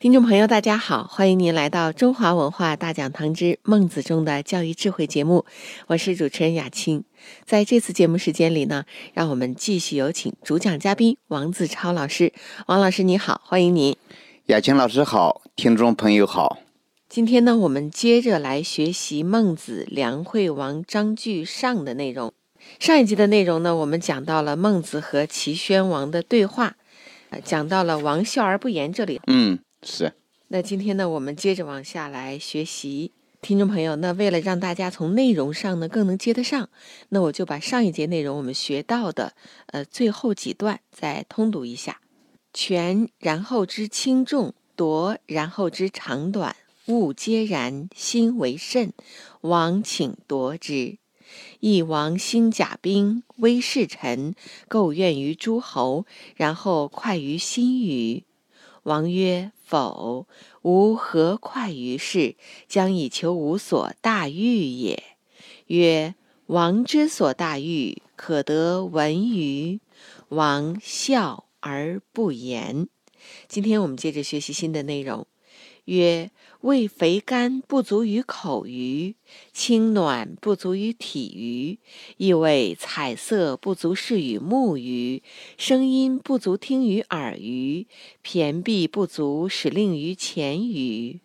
听众朋友，大家好，欢迎您来到中华文化大讲堂之《孟子中的教育智慧》节目，我是主持人雅青。在这次节目时间里呢，让我们继续有请主讲嘉宾王子超老师。王老师你好，欢迎您。雅青老师好，听众朋友好。今天呢，我们接着来学习孟子《梁惠王章句上》的内容。上一集的内容呢，我们讲到了孟子和齐宣王的对话，呃，讲到了王笑而不言这里。嗯。是，那今天呢，我们接着往下来学习，听众朋友，那为了让大家从内容上呢更能接得上，那我就把上一节内容我们学到的，呃，最后几段再通读一下：权然后知轻重，夺然后知长短，物皆然，心为甚。王请夺之，义王兴甲兵，威势臣，构怨于诸侯，然后快于心语。王曰：“否，吾何快于事？将以求无所大欲也。”曰：“王之所大欲，可得闻于？”王笑而不言。今天我们接着学习新的内容。曰：味肥甘不足于口鱼，清暖不足于体鱼，意味彩色不足视于目鱼，声音不足听于耳鱼，骈璧不足使令于前鱼。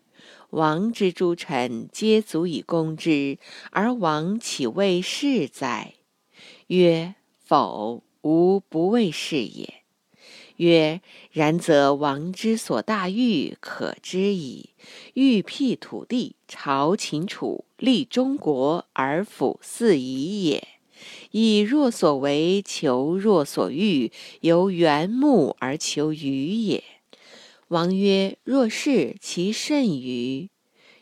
王之诸臣皆足以攻之，而王岂为是哉？曰：否，吾不为是也。曰：然则王之所大欲，可知矣。欲辟土地，朝秦楚，立中国，而辅四夷也。以若所为，求若所欲，由缘木而求鱼也。王曰：若是，其甚于？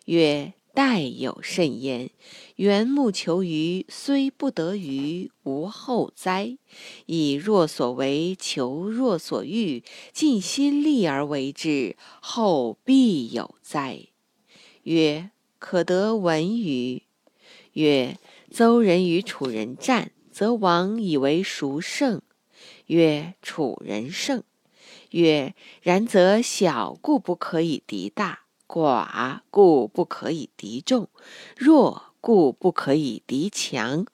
曰。待有甚焉，缘木求鱼，虽不得鱼，无后哉？以若所为，求若所欲，尽心力而为之，后必有哉？曰：可得闻与？曰：邹人与楚人战，则王以为孰胜？曰：楚人胜。曰：然则小故不可以敌大。寡故不可以敌众，弱故不可以敌强。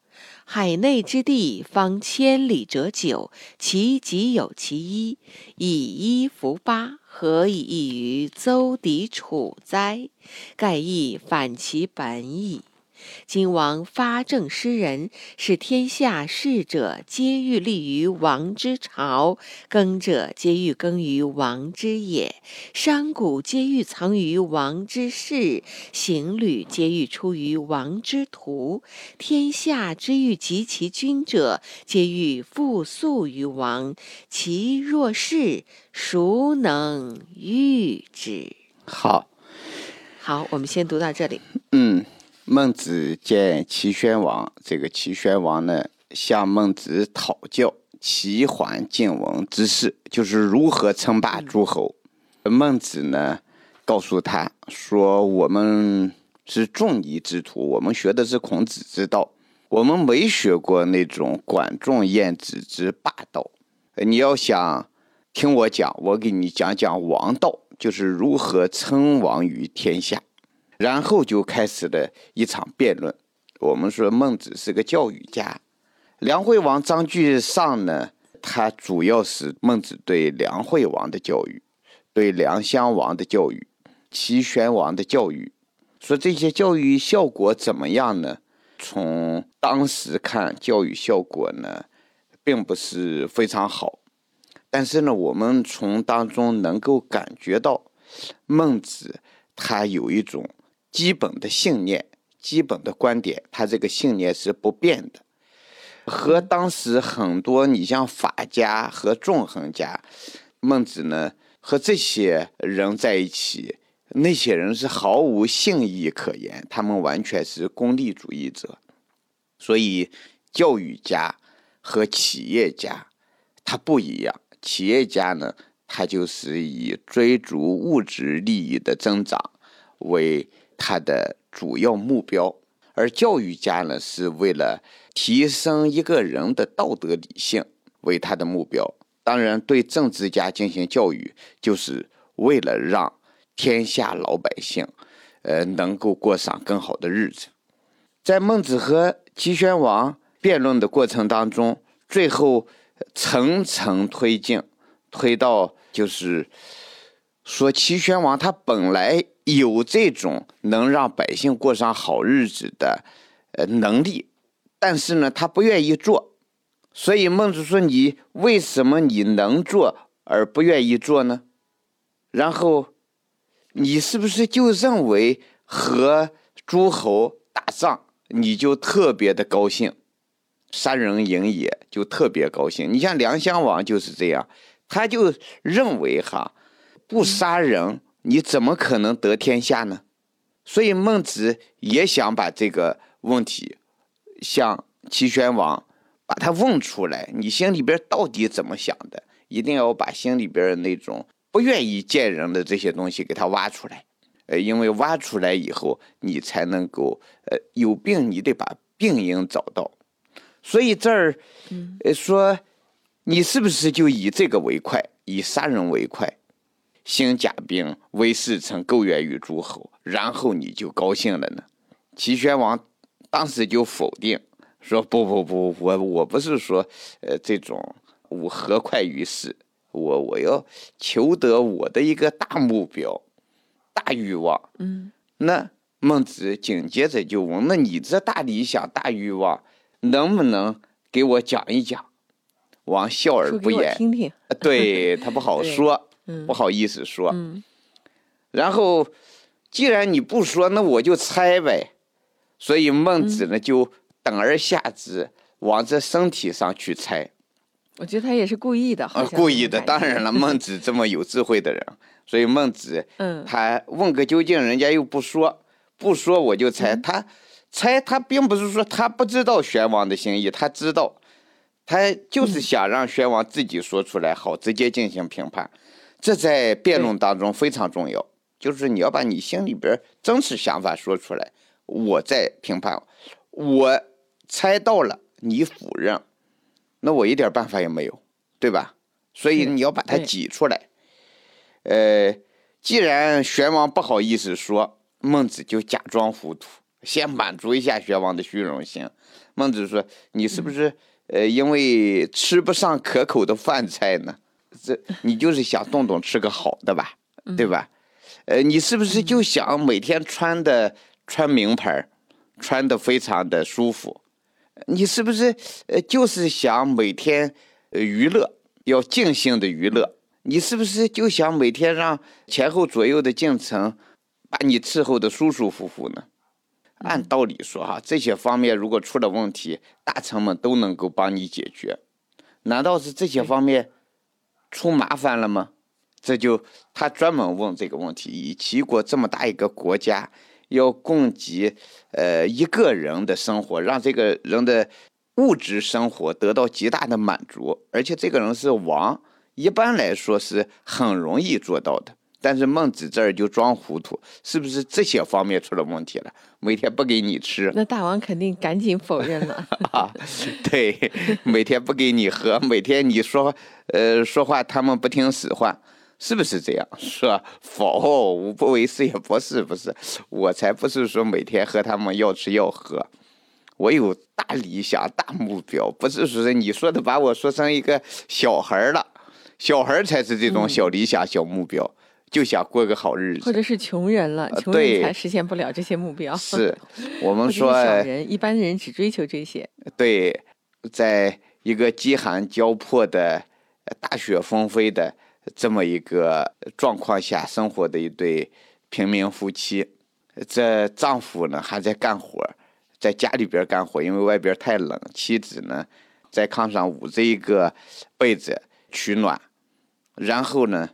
海内之地方千里者九，其几有其一，以一服八，何以异于邹敌楚哉？盖亦反其本矣。今王发政施人，使天下士者皆欲立于王之朝，耕者皆欲耕于王之野，商贾皆欲藏于王之室，行旅皆欲出于王之途。天下之欲及其君者，皆欲复速于王。其若是，孰能御之？好，好，我们先读到这里。嗯。孟子见齐宣王，这个齐宣王呢向孟子讨教齐桓晋文之事，就是如何称霸诸侯。孟子呢告诉他说：“我们是仲尼之徒，我们学的是孔子之道，我们没学过那种管仲晏子之霸道。你要想听我讲，我给你讲讲王道，就是如何称王于天下。”然后就开始了一场辩论。我们说孟子是个教育家，梁惠王章句上呢，他主要是孟子对梁惠王的教育，对梁襄王的教育，齐宣王的教育，说这些教育效果怎么样呢？从当时看，教育效果呢，并不是非常好。但是呢，我们从当中能够感觉到，孟子他有一种。基本的信念、基本的观点，他这个信念是不变的。和当时很多你像法家和纵横家，孟子呢和这些人在一起，那些人是毫无信义可言，他们完全是功利主义者。所以教育家和企业家他不一样，企业家呢，他就是以追逐物质利益的增长为他的主要目标，而教育家呢，是为了提升一个人的道德理性为他的目标。当然，对政治家进行教育，就是为了让天下老百姓，呃，能够过上更好的日子。在孟子和齐宣王辩论的过程当中，最后层层推进，推到就是说齐宣王他本来有这种能让百姓过上好日子的呃能力，但是呢，他不愿意做。所以孟子说：“你为什么你能做而不愿意做呢？然后你是不是就认为和诸侯打仗？”你就特别的高兴，杀人营野就特别高兴。你像梁襄王就是这样，他就认为哈，不杀人你怎么可能得天下呢？所以孟子也想把这个问题向齐宣王把他问出来，你心里边到底怎么想的？一定要把心里边的那种不愿意见人的这些东西给他挖出来。呃，因为挖出来以后，你才能够，呃，有病你得把病因找到，所以这儿，呃，说，你是不是就以这个为快，以杀人为快，兴甲兵，为事臣，构怨于诸侯，然后你就高兴了呢？齐宣王当时就否定，说不不不，我我不是说，呃，这种我何快于事，我我要求得我的一个大目标。大欲望，嗯，那孟子紧接着就问：那你这大理想、大欲望，能不能给我讲一讲？王笑而不言，听听。对他不好 说，不好意思说。然后，既然你不说，那我就猜呗。所以孟子呢，就等而下之，往这身体上去猜。我觉得他也是故意的，啊，故意的。当然了，孟子这么有智慧的人。所以孟子，嗯，他问个究竟，人家又不说，不说我就猜。他猜，他并不是说他不知道宣王的心意，他知道，他就是想让宣王自己说出来，好直接进行评判。这在辩论当中非常重要，就是你要把你心里边真实想法说出来，我再评判。我猜到了，你否认，那我一点办法也没有，对吧？所以你要把它挤出来。呃，既然玄王不好意思说，孟子就假装糊涂，先满足一下玄王的虚荣心。孟子说：“你是不是呃，因为吃不上可口的饭菜呢？这你就是想动动吃个好的吧，对吧？呃，你是不是就想每天穿的穿名牌，穿的非常的舒服？你是不是呃，就是想每天娱乐，要尽兴的娱乐？”你是不是就想每天让前后左右的进程把你伺候的舒舒服服呢？按道理说哈，这些方面如果出了问题，大臣们都能够帮你解决。难道是这些方面出麻烦了吗？这就他专门问这个问题：以齐国这么大一个国家，要供给呃一个人的生活，让这个人的物质生活得到极大的满足，而且这个人是王。一般来说是很容易做到的，但是孟子这儿就装糊涂，是不是这些方面出了问题了？每天不给你吃，那大王肯定赶紧否认了。啊，对，每天不给你喝，每天你说呃说话他们不听使唤，是不是这样？说否，无不为是也不是，不是，我才不是说每天和他们要吃要喝，我有大理想大目标，不是说你说的把我说成一个小孩了。小孩才是这种小理想、小目标，就想过个好日子，或者是穷人了，穷人才实现不了这些目标。是 我们说，小人一般人只追求这些。对，在一个饥寒交迫的、大雪纷飞的这么一个状况下生活的一对平民夫妻，这丈夫呢还在干活，在家里边干活，因为外边太冷，妻子呢在炕上捂着一个被子取暖。然后呢，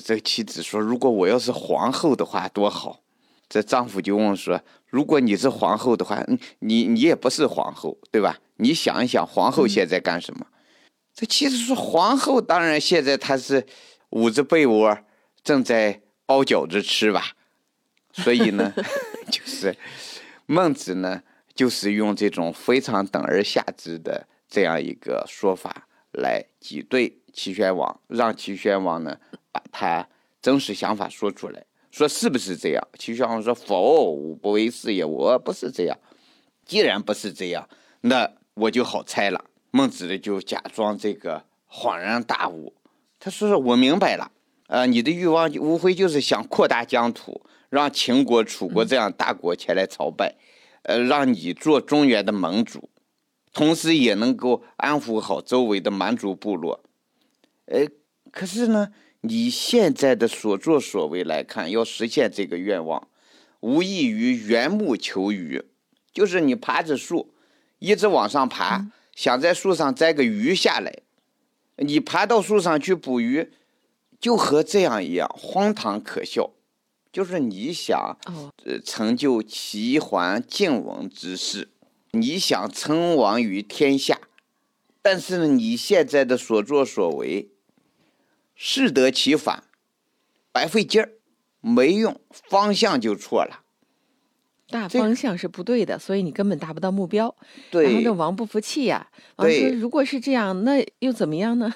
这妻子说：“如果我要是皇后的话，多好。”这丈夫就问说：“如果你是皇后的话，你你也不是皇后，对吧？你想一想，皇后现在干什么？这妻子说皇后，当然现在她是捂着被窝正在包饺子吃吧，所以呢，就是孟子呢，就是用这种非常等而下之的这样一个说法来挤兑齐宣王，让齐宣王呢把他真实想法说出来，说是不是这样？齐宣王说否，我不为是也，我不是这样。既然不是这样，那我就好猜了。孟子呢就假装这个恍然大悟，他说：“我明白了，呃，你的欲望无非就是想扩大疆土，让秦国、楚国这样大国前来朝拜，呃，让你做中原的盟主，同时也能够安抚好周围的蛮族部落。呃，可是呢，你现在的所作所为来看，要实现这个愿望，无异于缘木求鱼，就是你爬着树，一直往上爬。”想在树上摘个鱼下来，你爬到树上去捕鱼，就和这样一样荒唐可笑。就是你想呃成就齐桓晋文之事，你想称王于天下，但是呢，你现在的所作所为，适得其反，白费劲儿，没用，方向就错了。大方向是不对的，所以你根本达不到目标。对，然后这王不服气呀，王说：“如果是这样，那又怎么样呢？”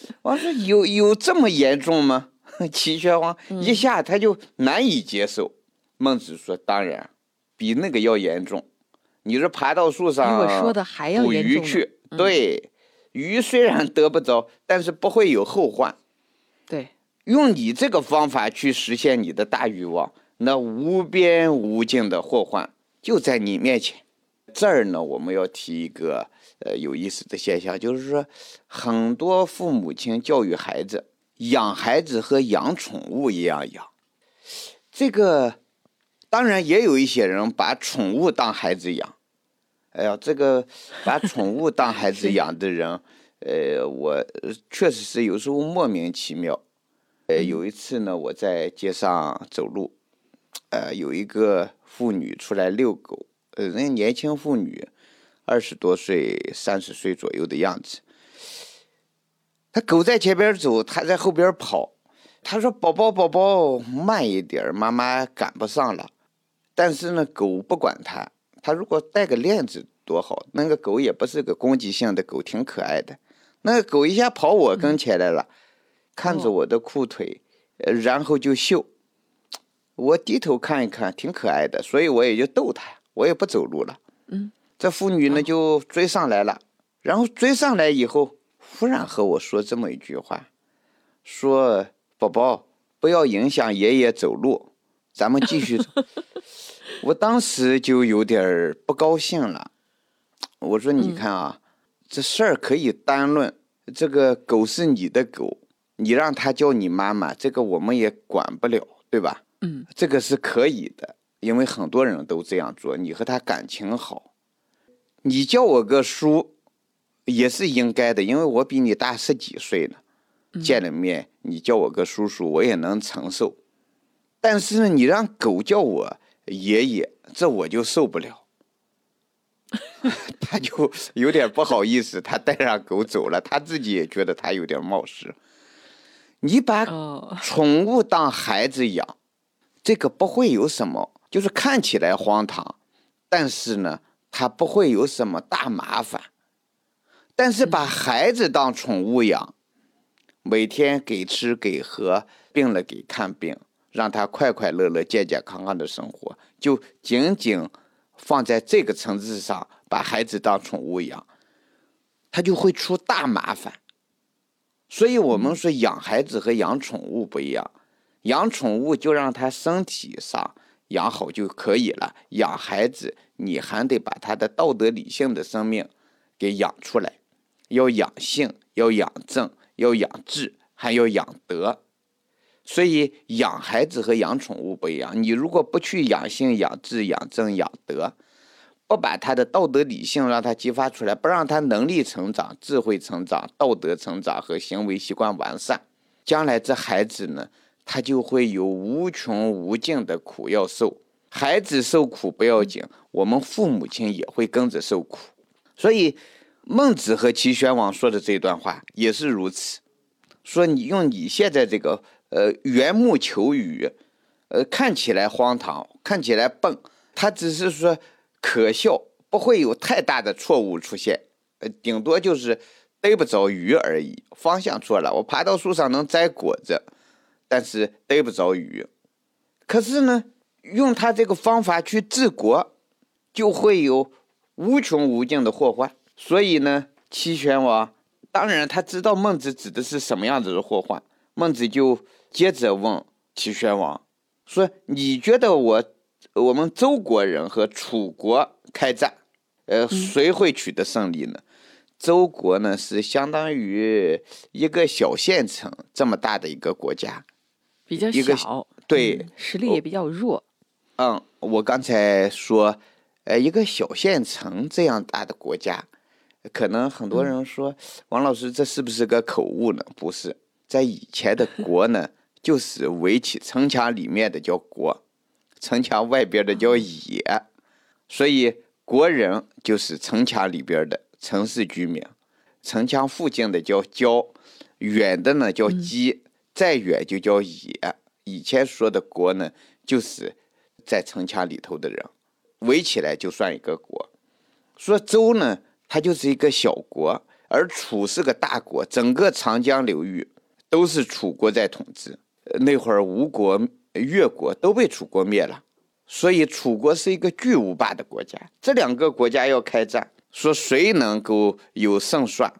王说：“有有这么严重吗？” 齐宣王一下他就难以接受。孟子说：“当然，比那个要严重。你是爬到树上，比我说的还要严重。捕鱼去，对，鱼虽然得不着，但是不会有后患。用你这个方法去实现你的大欲望。”那无边无尽的祸患就在你面前。这儿呢，我们要提一个呃有意思的现象，就是说，很多父母亲教育孩子，养孩子和养宠物一样养。这个当然也有一些人把宠物当孩子养。哎呀，这个把宠物当孩子养的人，呃，我确实是有时候莫名其妙。呃，有一次呢，我在街上走路。呃，有一个妇女出来遛狗，呃，人家年轻妇女，二十多岁、三十岁左右的样子。他狗在前边走，他在后边跑。他说：“宝宝，宝宝，慢一点，妈妈赶不上了。”但是呢，狗不管他。他如果带个链子多好，那个狗也不是个攻击性的狗，挺可爱的。那个狗一下跑我跟前来了，看着我的裤腿，然后就嗅。我低头看一看，挺可爱的，所以我也就逗他，我也不走路了。嗯，这妇女呢就追上来了，然后追上来以后，忽然和我说这么一句话，说：“宝宝，不要影响爷爷走路，咱们继续走。”我当时就有点不高兴了，我说：“你看啊，这事儿可以单论，这个狗是你的狗，你让他叫你妈妈，这个我们也管不了，对吧？”嗯，这个是可以的，因为很多人都这样做。你和他感情好，你叫我个叔，也是应该的，因为我比你大十几岁呢。见了面，你叫我个叔叔，我也能承受。但是呢，你让狗叫我爷爷，这我就受不了。他就有点不好意思，他带上狗走了，他自己也觉得他有点冒失。你把 宠物当孩子养。这个不会有什么，就是看起来荒唐，但是呢，它不会有什么大麻烦。但是把孩子当宠物养，每天给吃给喝，病了给看病，让他快快乐乐、健健康康的生活，就仅仅放在这个层次上，把孩子当宠物养，他就会出大麻烦。所以我们说养孩子和养宠物不一样。养宠物就让它身体上养好就可以了，养孩子你还得把他的道德理性的生命给养出来，要养性，要养正，要养智，还要养德。所以养孩子和养宠物不一样，你如果不去养性、养智、养正、养德，不把他的道德理性让他激发出来，不让他能力成长、智慧成长、道德成长和行为习惯完善，将来这孩子呢？他就会有无穷无尽的苦要受，孩子受苦不要紧，我们父母亲也会跟着受苦。所以，孟子和齐宣王说的这段话也是如此，说你用你现在这个呃缘木求鱼，呃看起来荒唐，看起来笨，他只是说可笑，不会有太大的错误出现，呃顶多就是逮不着鱼而已，方向错了。我爬到树上能摘果子，但是逮不着鱼。可是呢，用他这个方法去治国，就会有无穷无尽的祸患。所以呢，齐宣王当然他知道孟子指的是什么样子的祸患。孟子就接着问齐宣王说：“你觉得我我们周国人和楚国开战，呃，谁会取得胜利呢？周国呢是相当于一个小县城这么大的一个国家，比较一个小，对嗯实力也比较弱。嗯，我刚才说，呃，一个小县城这样大的国家，可能很多人说，王老师这是不是个口误呢？不是，在以前的国呢，就是围起城墙里面的叫国，城墙外边的叫野，所以国人就是城墙里边的城市居民，城墙附近的叫郊，远的呢叫畿，再远就叫野。以前说的国呢，就是在城墙里头的人，围起来就算一个国。说周呢，它就是一个小国，而楚是个大国，整个长江流域都是楚国在统治。呃那会儿吴国、越国都被楚国灭了，所以楚国是一个巨无霸的国家。这两个国家要开战，说谁能够有胜算？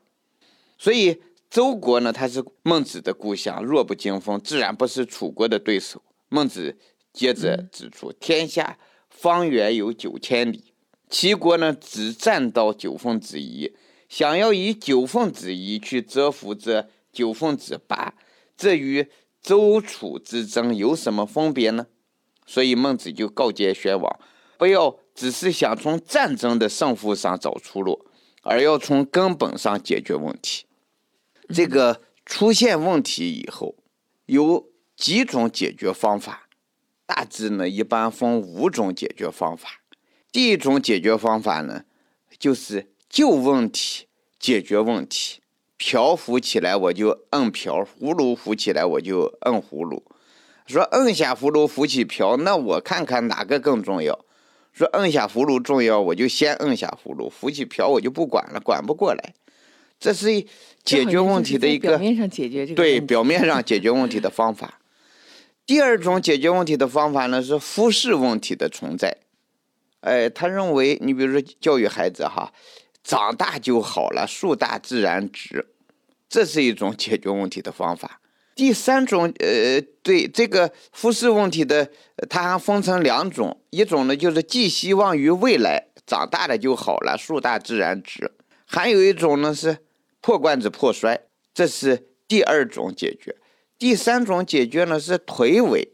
所以周国呢，它是孟子的故乡，弱不禁风，自然不是楚国的对手。孟子接着指出，天下方圆有九千里，齐国呢只占到九分之一，想要以九分之一去折服这九分之八，这与周楚之争有什么分别呢？所以孟子就告诫宣王，不要只是想从战争的胜负上找出路，而要从根本上解决问题。这个出现问题以后，有几种解决方法，大致呢一般分五种解决方法。第一种解决方法呢，就是就问题解决问题。瓢浮起来我就摁瓢，葫芦浮起来我就摁葫芦。说摁下葫芦浮起瓢，那我看看哪个更重要。说摁下葫芦重要，我就先摁下葫芦，浮起瓢我就不管了，管不过来。这是一解决问题的一个表面上解决这个对表面上解决问题的方法。第二种解决问题的方法呢是忽视问题的存在。哎，他认为你比如说教育孩子哈，长大就好了，树大自然直，这是一种解决问题的方法。第三种，呃，对这个忽视问题的，它还分成两种，一种呢就是寄希望于未来，长大了就好了，树大自然直；还有一种呢是破罐子破摔，这是第二种解决。第三种解决呢是颓尾，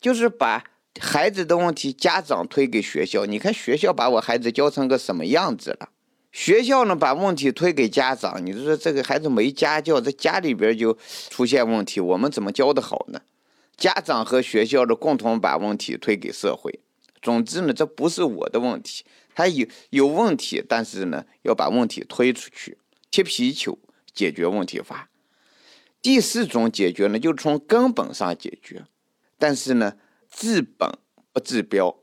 就是把孩子的问题家长推给学校。你看学校把我孩子教成个什么样子了？学校呢把问题推给家长，你说这个孩子没家教，在家里边就出现问题，我们怎么教的好呢？家长和学校的共同把问题推给社会。总之呢，这不是我的问题，他有有问题，但是呢要把问题推出去，踢皮球解决问题法。第四种解决呢，就从根本上解决，但是呢治本不治标，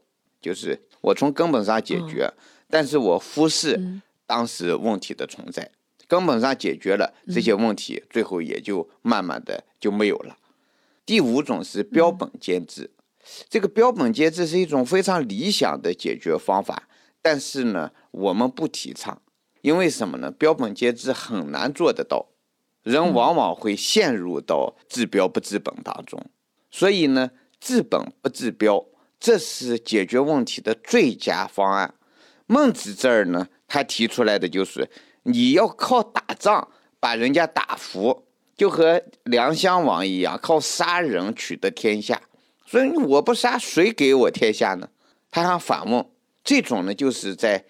就是我从根本上解决，但是我忽视嗯当时问题的存在，根本上解决了这些问题，最后也就慢慢的就没有了。第五种是标本兼治，这个标本兼治是一种非常理想的解决方法，但是呢，我们不提倡，因为什么呢？标本兼治很难做得到，人往往会陷入到治标不治本当中，所以呢，治本不治标，这是解决问题的最佳方案。孟子这儿呢，他提出来的就是你要靠打仗把人家打服，就和梁襄王一样，靠杀人取得天下。所以我不杀，谁给我天下呢？他还反问，这种呢，就是在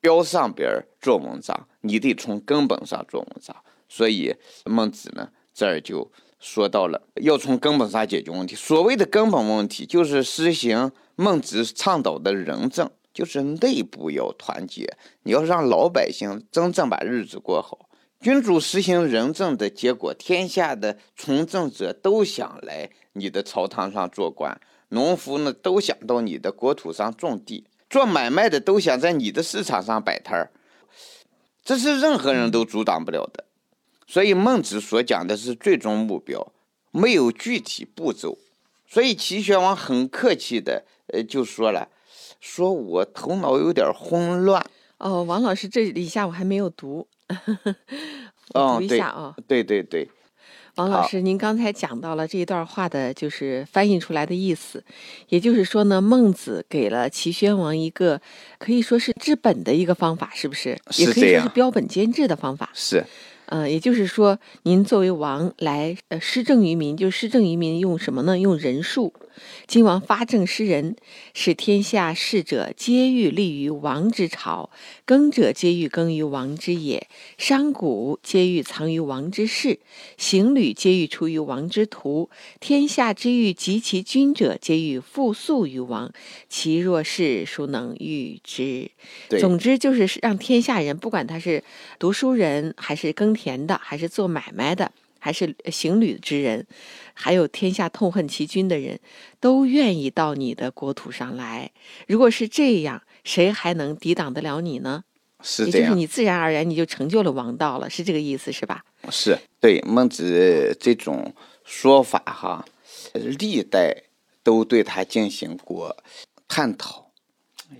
标上边做文章，你得从根本上做文章。所以孟子呢，这儿就说到了要从根本上解决问题。所谓的根本问题，就是实行孟子倡导的仁政。就是内部要团结，你要让老百姓真正把日子过好。君主实行仁政的结果，天下的从政者都想来你的朝堂上做官，农夫呢都想到你的国土上种地，做买卖的都想在你的市场上摆摊儿，这是任何人都阻挡不了的。所以孟子所讲的是最终目标，没有具体步骤。所以齐宣王很客气的，呃，就说了，说我头脑有点混乱。哦，王老师，这一下我还没有读。我，读一下啊，对对对，王老师，您刚才讲到了这一段话的，就是翻译出来的意思，也就是说呢，孟子给了齐宣王一个可以说是治本的一个方法，是不是？也可以说是标本兼治的方法。是。嗯，也就是说，您作为王来呃施政于民，就施政于民用什么呢？用人术。今王发政施仁，使天下士者皆欲立于王之朝，耕者皆欲耕于王之野，商贾皆欲藏于王之室，行旅皆欲出于王之途。天下之欲及其君者，皆欲复速于王。其若是，孰能御之？总之就是让天下人，不管他是读书人，还是耕田的，还是做买卖的。还是行旅之人，还有天下痛恨其君的人，都愿意到你的国土上来。如果是这样，谁还能抵挡得了你呢？是这样，也就是你自然而然你就成就了王道了，是这个意思，是吧？是对孟子这种说法哈，历代都对他进行过探讨。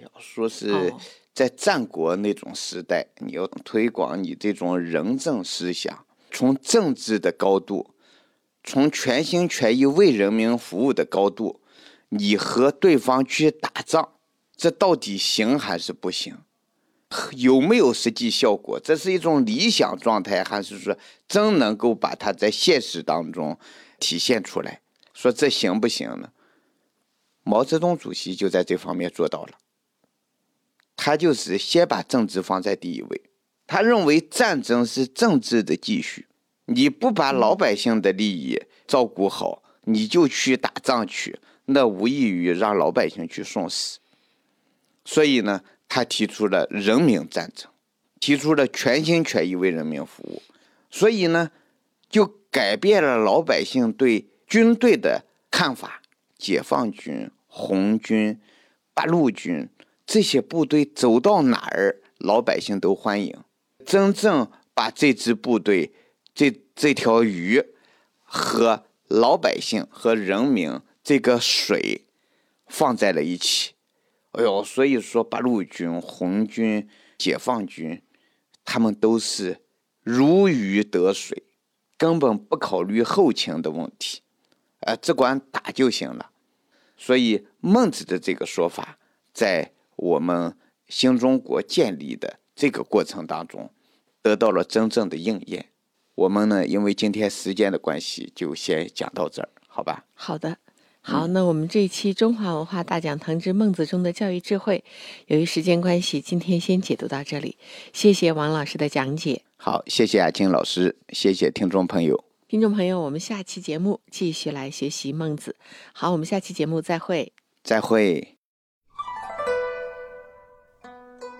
要说是在战国那种时代，你要推广你这种仁政思想。从政治的高度，从全心全意为人民服务的高度，你和对方去打仗，这到底行还是不行？有没有实际效果？这是一种理想状态，还是说真能够把它在现实当中体现出来？说这行不行呢？毛泽东主席就在这方面做到了，他就是先把政治放在第一位。他认为战争是政治的继续，你不把老百姓的利益照顾好，你就去打仗去，那无异于让老百姓去送死。所以呢，他提出了人民战争，提出了全心全意为人民服务。所以呢，就改变了老百姓对军队的看法。解放军、红军、八路军这些部队走到哪儿，老百姓都欢迎。真正把这支部队、这这条鱼和老百姓和人民这个水放在了一起，哎呦，所以说八路军、红军、解放军，他们都是如鱼得水，根本不考虑后勤的问题，呃，只管打就行了。所以孟子的这个说法，在我们新中国建立的。这个过程当中，得到了真正的应验。我们呢，因为今天时间的关系，就先讲到这儿，好吧？好的，好，那我们这一期《中华文化大讲堂之孟子中的教育智慧》，由于时间关系，今天先解读到这里。谢谢王老师的讲解。好，谢谢阿金老师，谢谢听众朋友。听众朋友，我们下期节目继续来学习孟子。好，我们下期节目再会。再会。